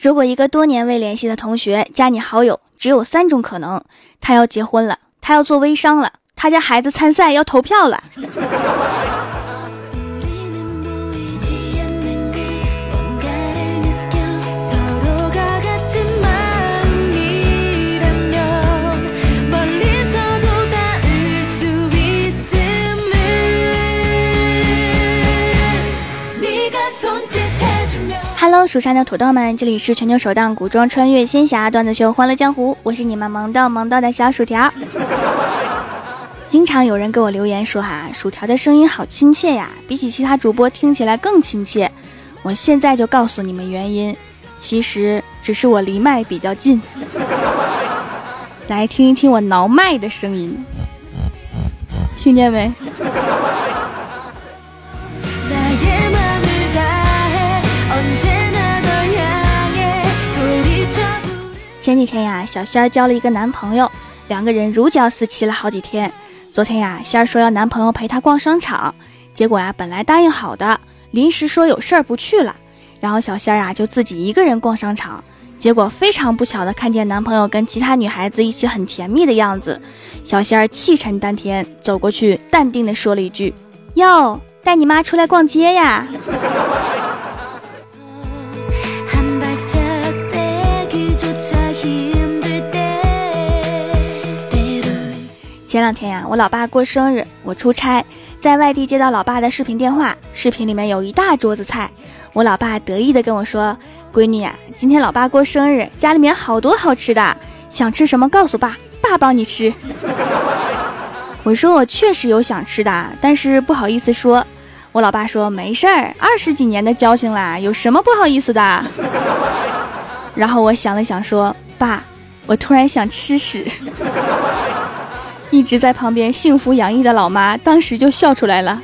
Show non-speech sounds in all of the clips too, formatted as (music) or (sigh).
如果一个多年未联系的同学加你好友，只有三种可能：他要结婚了，他要做微商了，他家孩子参赛要投票了。Hello，蜀山的土豆们，这里是全球首档古装穿越仙侠段子秀《欢乐江湖》，我是你们萌到萌到的小薯条。(laughs) 经常有人给我留言说哈，薯条的声音好亲切呀，比起其他主播听起来更亲切。我现在就告诉你们原因，其实只是我离麦比较近。(laughs) 来听一听我挠麦的声音，听见没？前几天呀，小仙儿交了一个男朋友，两个人如胶似漆了好几天。昨天呀，仙儿说要男朋友陪她逛商场，结果呀，本来答应好的，临时说有事儿不去了。然后小仙儿啊，就自己一个人逛商场，结果非常不巧的看见男朋友跟其他女孩子一起很甜蜜的样子。小仙儿气沉丹田，走过去，淡定的说了一句：“哟，带你妈出来逛街呀。”前两天呀，我老爸过生日，我出差，在外地接到老爸的视频电话，视频里面有一大桌子菜，我老爸得意的跟我说：“闺女呀，今天老爸过生日，家里面好多好吃的，想吃什么告诉爸，爸帮你吃。”我说我确实有想吃的，但是不好意思说。我老爸说没事儿，二十几年的交情啦，有什么不好意思的？(laughs) 然后我想了想说：“爸，我突然想吃屎。”一直在旁边幸福洋溢的老妈，当时就笑出来了。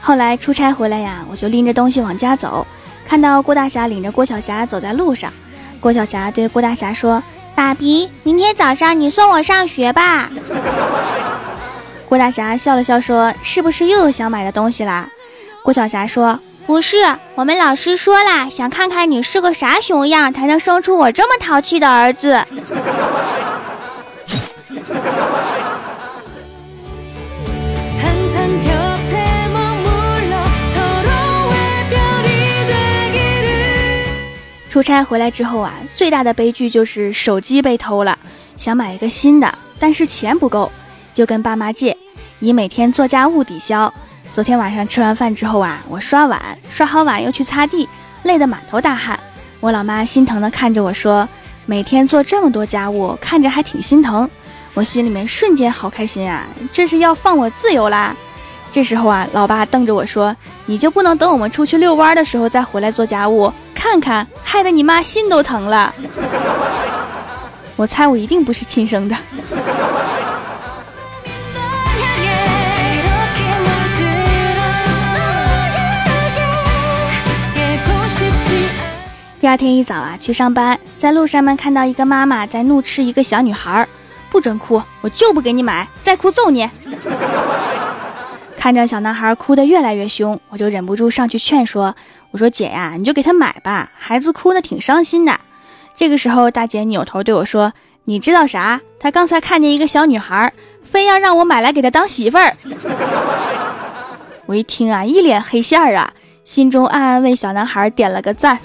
后来出差回来呀，我就拎着东西往家走，看到郭大侠领着郭晓霞走在路上。郭晓霞对郭大侠说：“爸比，明天早上你送我上学吧。(laughs) ”郭大侠笑了笑说：“是不是又有想买的东西啦？”郭晓霞说。不是，我们老师说了，想看看你是个啥熊样，才能生出我这么淘气的儿子。(laughs) 出差回来之后啊，最大的悲剧就是手机被偷了，想买一个新的，但是钱不够，就跟爸妈借，以每天做家务抵消。昨天晚上吃完饭之后啊，我刷碗，刷好碗又去擦地，累得满头大汗。我老妈心疼地看着我说：“每天做这么多家务，看着还挺心疼。”我心里面瞬间好开心啊，这是要放我自由啦。这时候啊，老爸瞪着我说：“你就不能等我们出去遛弯的时候再回来做家务？看看，害得你妈心都疼了。” (laughs) 我猜我一定不是亲生的。第二天一早啊，去上班，在路上面看到一个妈妈在怒斥一个小女孩，不准哭，我就不给你买，再哭揍你。看着小男孩哭得越来越凶，我就忍不住上去劝说：“我说姐呀，你就给他买吧，孩子哭得挺伤心的。”这个时候，大姐扭头对我说：“你知道啥？他刚才看见一个小女孩，非要让我买来给他当媳妇儿。”我一听啊，一脸黑线儿啊。心中暗暗为小男孩点了个赞。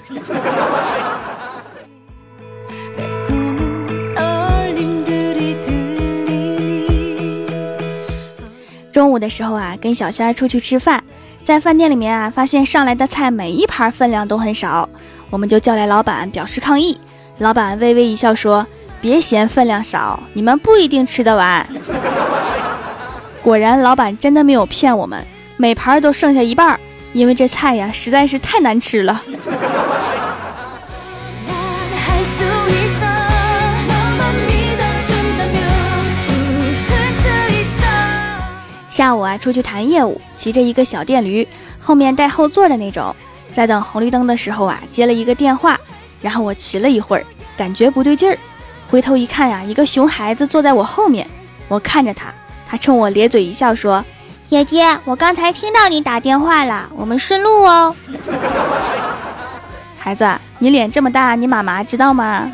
中午的时候啊，跟小仙儿出去吃饭，在饭店里面啊，发现上来的菜每一盘分量都很少，我们就叫来老板表示抗议。老板微微一笑说：“别嫌分量少，你们不一定吃得完。” (laughs) 果然，老板真的没有骗我们，每盘都剩下一半儿。因为这菜呀实在是太难吃了。下午啊，出去谈业务，骑着一个小电驴，后面带后座的那种，在等红绿灯的时候啊，接了一个电话，然后我骑了一会儿，感觉不对劲儿，回头一看呀，一个熊孩子坐在我后面，我看着他，他冲我咧嘴一笑说：“姐姐，我刚才听到你打电话了，我们顺路哦。(laughs) ”孩子，你脸这么大，你妈妈知道吗？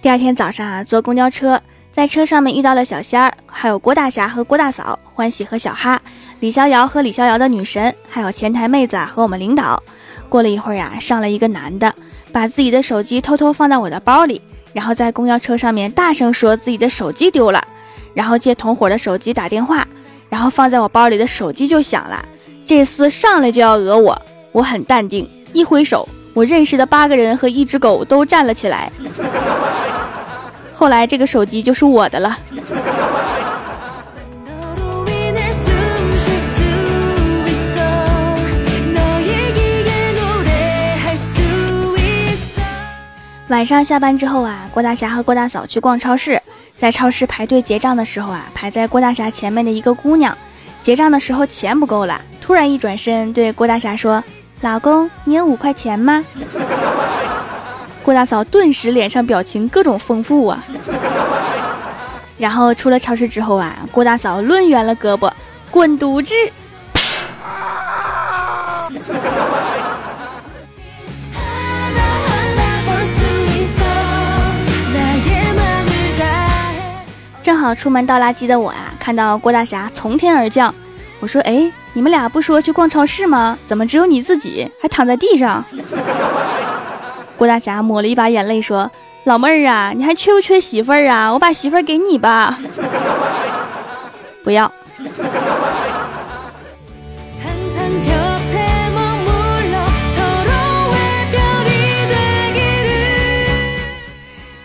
第二天早上啊，坐公交车，在车上面遇到了小仙儿，还有郭大侠和郭大嫂，欢喜和小哈，李逍遥和李逍遥的女神，还有前台妹子啊和我们领导。过了一会儿呀，上了一个男的，把自己的手机偷偷放在我的包里，然后在公交车上面大声说自己的手机丢了，然后借同伙的手机打电话，然后放在我包里的手机就响了。这厮上来就要讹我，我很淡定，一挥手，我认识的八个人和一只狗都站了起来。(laughs) 后来这个手机就是我的了。晚上下班之后啊，郭大侠和郭大嫂去逛超市，在超市排队结账的时候啊，排在郭大侠前面的一个姑娘，结账的时候钱不够了，突然一转身对郭大侠说：“老公，你有五块钱吗？” (laughs) 郭大嫂顿时脸上表情各种丰富啊，然后出了超市之后啊，郭大嫂抡圆了胳膊，滚犊子！正好出门倒垃圾的我啊，看到郭大侠从天而降，我说：“哎，你们俩不说去逛超市吗？怎么只有你自己还躺在地上？”郭大侠抹了一把眼泪说：“老妹儿啊，你还缺不缺媳妇儿啊？我把媳妇儿给你吧。”不要。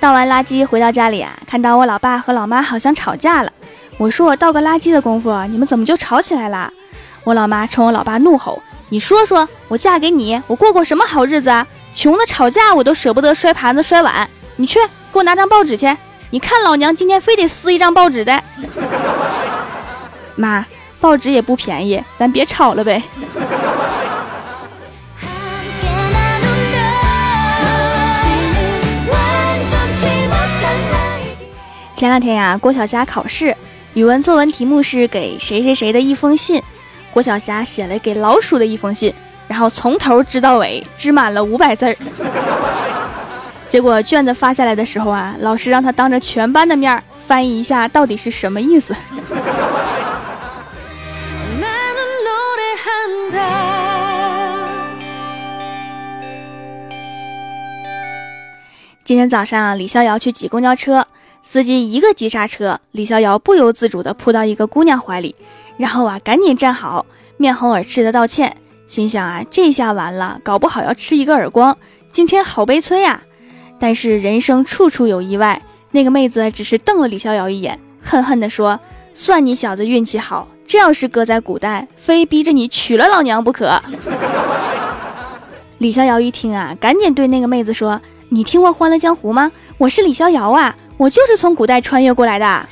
倒完垃圾回到家里啊，看到我老爸和老妈好像吵架了。我说我倒个垃圾的功夫，你们怎么就吵起来了？我老妈冲我老爸怒吼：“你说说我嫁给你，我过过什么好日子啊？”穷的吵架，我都舍不得摔盘子摔碗。你去给我拿张报纸去。你看老娘今天非得撕一张报纸的。(laughs) 妈，报纸也不便宜，咱别吵了呗。前两天呀，郭晓霞考试，语文作文题目是给谁谁谁的一封信。郭晓霞写了给老鼠的一封信。然后从头织到尾，织满了五百字儿。(laughs) 结果卷子发下来的时候啊，老师让他当着全班的面翻译一下，到底是什么意思。(laughs) 今天早上，李逍遥去挤公交车，司机一个急刹车，李逍遥不由自主地扑到一个姑娘怀里，然后啊，赶紧站好，面红耳赤的道歉。心想啊，这下完了，搞不好要吃一个耳光。今天好悲催呀！但是人生处处有意外，那个妹子只是瞪了李逍遥一眼，恨恨地说：“算你小子运气好，这要是搁在古代，非逼着你娶了老娘不可。”李逍遥一听啊，赶紧对那个妹子说：“你听过《欢乐江湖》吗？我是李逍遥啊，我就是从古代穿越过来的。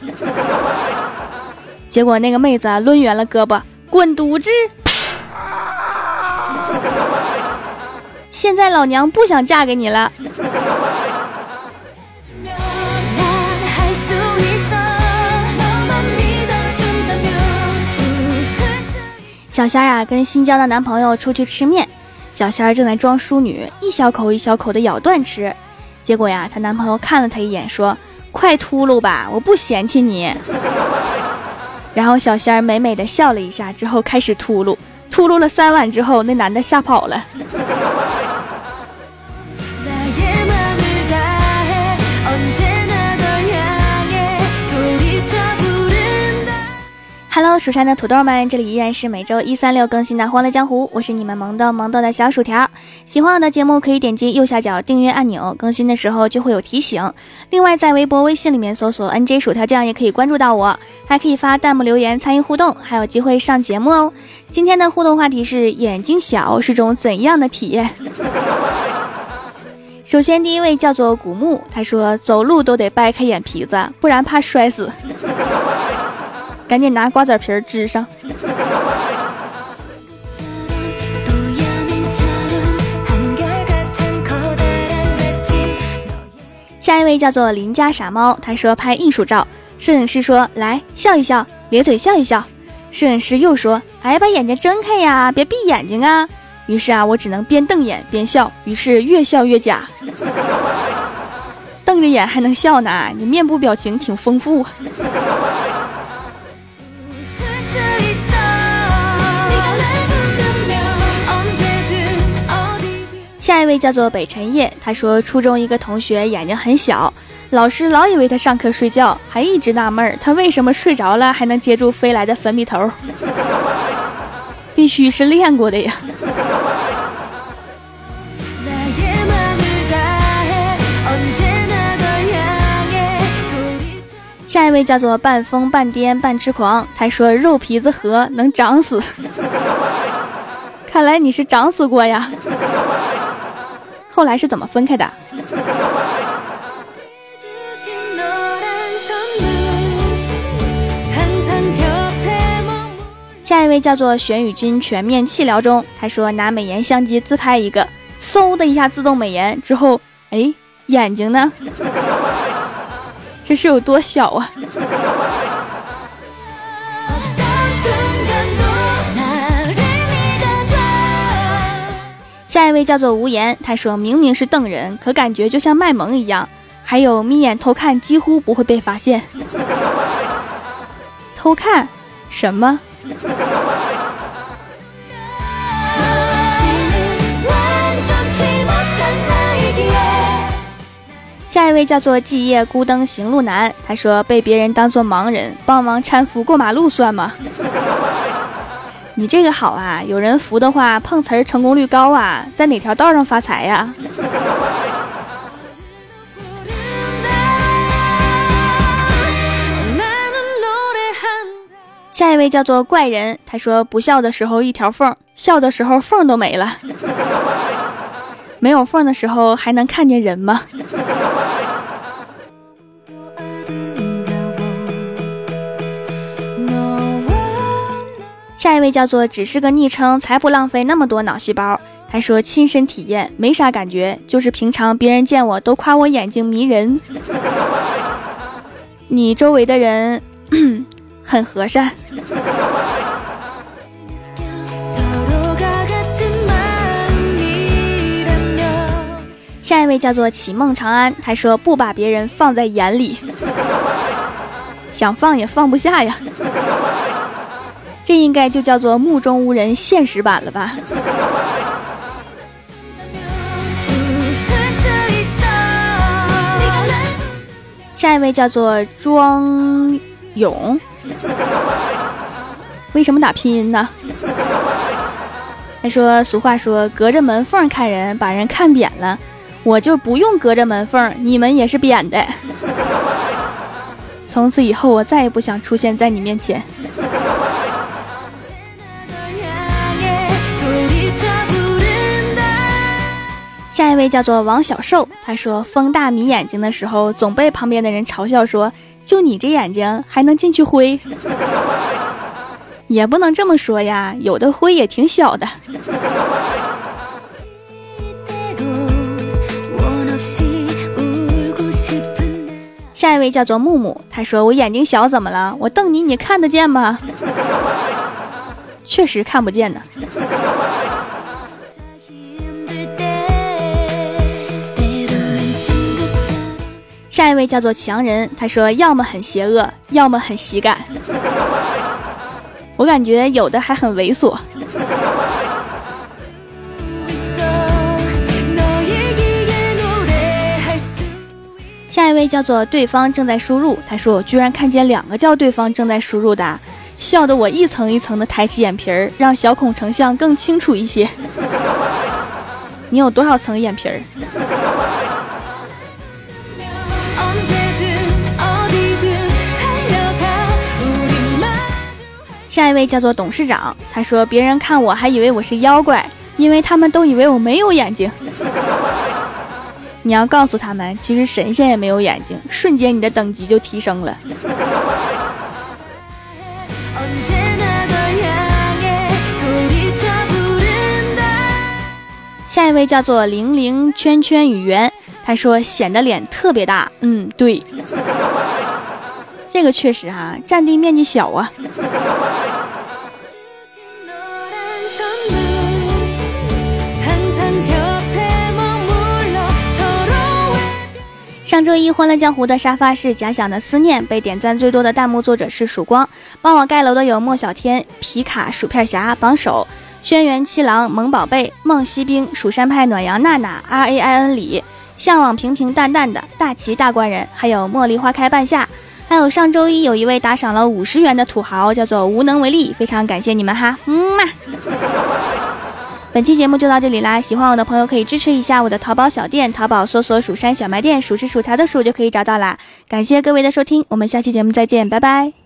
(laughs) ”结果那个妹子抡圆了胳膊，滚犊子！现在老娘不想嫁给你了。小仙儿啊，跟新交的男朋友出去吃面，小仙儿正在装淑女，一小口一小口的咬断吃。结果呀，她男朋友看了她一眼，说：“快秃噜吧，我不嫌弃你。(laughs) ”然后小仙儿美美的笑了一下，之后开始秃噜。秃噜了三碗之后，那男的吓跑了。Hello，蜀山的土豆们，这里依然是每周一、三、六更新的《欢乐江湖》，我是你们萌豆萌豆的小薯条。喜欢我的节目可以点击右下角订阅按钮，更新的时候就会有提醒。另外，在微博、微信里面搜索 “nj 薯条酱”也可以关注到我，还可以发弹幕留言参与互动，还有机会上节目哦。今天的互动话题是：眼睛小是种怎样的体验？首先，第一位叫做古木，他说走路都得掰开眼皮子，不然怕摔死。赶紧拿瓜子皮儿支上。下一位叫做邻家傻猫他说拍艺术照。摄影师说来笑一笑。咧嘴笑一笑。摄影师又说哎把眼睛睁开呀别闭眼睛啊。于是啊我只能边瞪眼边笑于是越笑越假。瞪着眼还能笑呢你面部表情挺丰富下一位叫做北辰夜，他说初中一个同学眼睛很小，老师老以为他上课睡觉，还一直纳闷他为什么睡着了还能接住飞来的粉笔头，必须是练过的呀。下一位叫做半疯半癫半痴狂，他说肉皮子和能长死，看来你是长死过呀。后来是怎么分开的？下一位叫做玄宇君全面气疗中，他说拿美颜相机自拍一个，嗖的一下自动美颜之后，哎，眼睛呢？这是有多小啊！下一位叫做无言，他说明明是瞪人，可感觉就像卖萌一样。还有眯眼偷看，几乎不会被发现。(laughs) 偷看什么？下一位叫做寂夜孤灯行路难，他说被别人当做盲人帮忙搀扶过马路算吗？你这个好啊，有人扶的话碰瓷儿成功率高啊，在哪条道上发财呀？下一位叫做怪人，他说不笑的时候一条缝，笑的时候缝都没了。没有缝的时候还能看见人吗？下一位叫做只是个昵称，才不浪费那么多脑细胞。他说亲身体验没啥感觉，就是平常别人见我都夸我眼睛迷人。(laughs) 你周围的人很和善。下一位叫做启梦长安，他说不把别人放在眼里，想放也放不下呀。这应该就叫做目中无人现实版了吧。下一位叫做庄勇，为什么打拼音呢？他说：“俗话说，隔着门缝看人，把人看扁了。”我就不用隔着门缝，你们也是扁的。从此以后，我再也不想出现在你面前。下一位叫做王小寿，他说风大迷眼睛的时候，总被旁边的人嘲笑说：“就你这眼睛还能进去灰？” (laughs) 也不能这么说呀，有的灰也挺小的。下一位叫做木木，他说：“我眼睛小怎么了？我瞪你，你看得见吗？”确实看不见呢。那位叫做强人，他说：“要么很邪恶，要么很喜感。”我感觉有的还很猥琐。下一位叫做对方正在输入，他说我居然看见两个叫对方正在输入的，笑得我一层一层的抬起眼皮儿，让小孔成像更清楚一些。你有多少层眼皮儿？下一位叫做董事长，他说别人看我还以为我是妖怪，因为他们都以为我没有眼睛。(laughs) 你要告诉他们，其实神仙也没有眼睛，瞬间你的等级就提升了。(laughs) 下一位叫做零零圈圈与圆，他说显得脸特别大。嗯，对，(laughs) 这个确实哈，占地面积小啊。上周一，欢乐江湖的沙发是假想的思念，被点赞最多的弹幕作者是曙光。帮我盖楼的有莫小天、皮卡、薯片侠、榜首、轩辕七郎、萌宝贝、梦西兵、蜀山派暖阳娜娜、R A I N 李、向往平平淡淡的大旗大官人，还有茉莉花开半夏，还有上周一有一位打赏了五十元的土豪，叫做无能为力，非常感谢你们哈，嗯嘛。本期节目就到这里啦！喜欢我的朋友可以支持一下我的淘宝小店，淘宝搜索“蜀山小卖店”，数是薯条的数就可以找到啦。感谢各位的收听，我们下期节目再见，拜拜。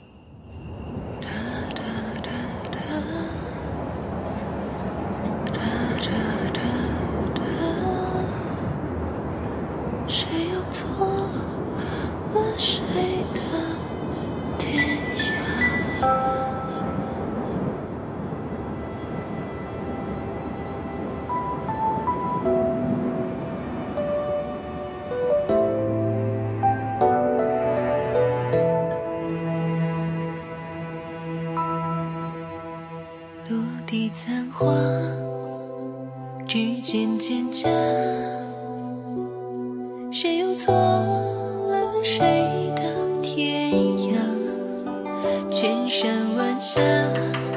聆听尘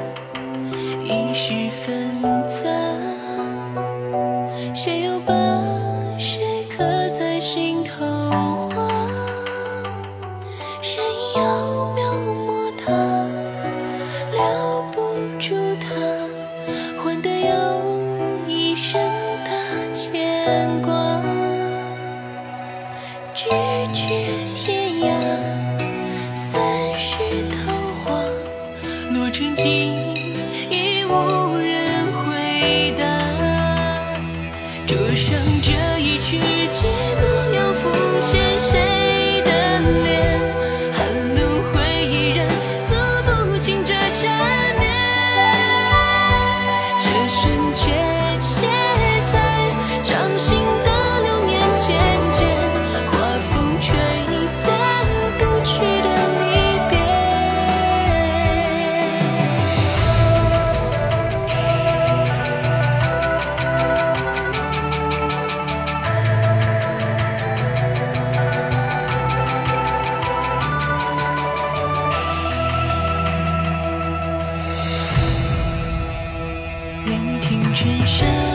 聆听蝉声。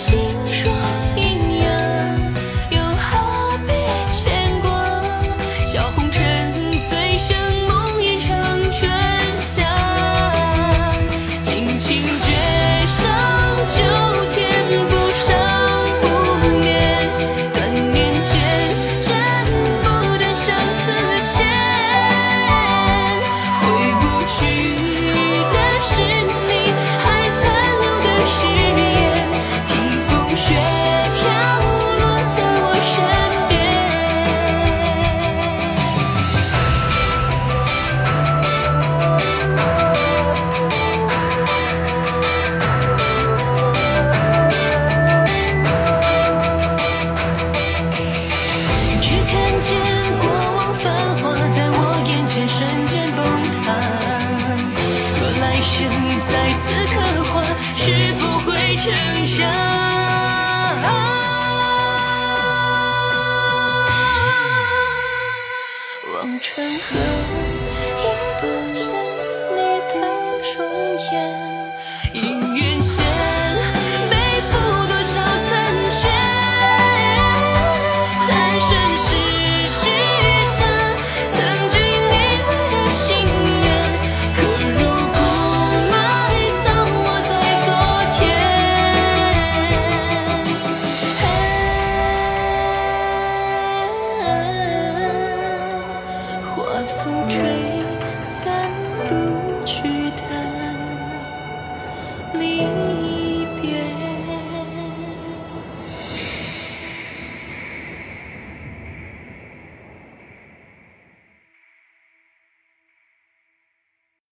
see.